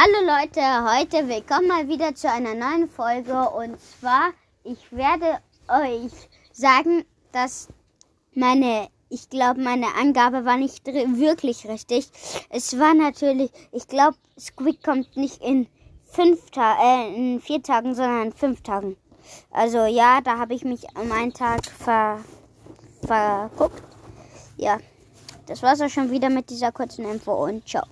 Hallo Leute, heute willkommen mal wieder zu einer neuen Folge und zwar, ich werde euch sagen, dass meine, ich glaube, meine Angabe war nicht wirklich richtig. Es war natürlich, ich glaube, Squid kommt nicht in fünf Ta äh, in vier Tagen, sondern in fünf Tagen. Also ja, da habe ich mich um einen Tag ver verguckt. Ja, das war's auch schon wieder mit dieser kurzen Info und ciao.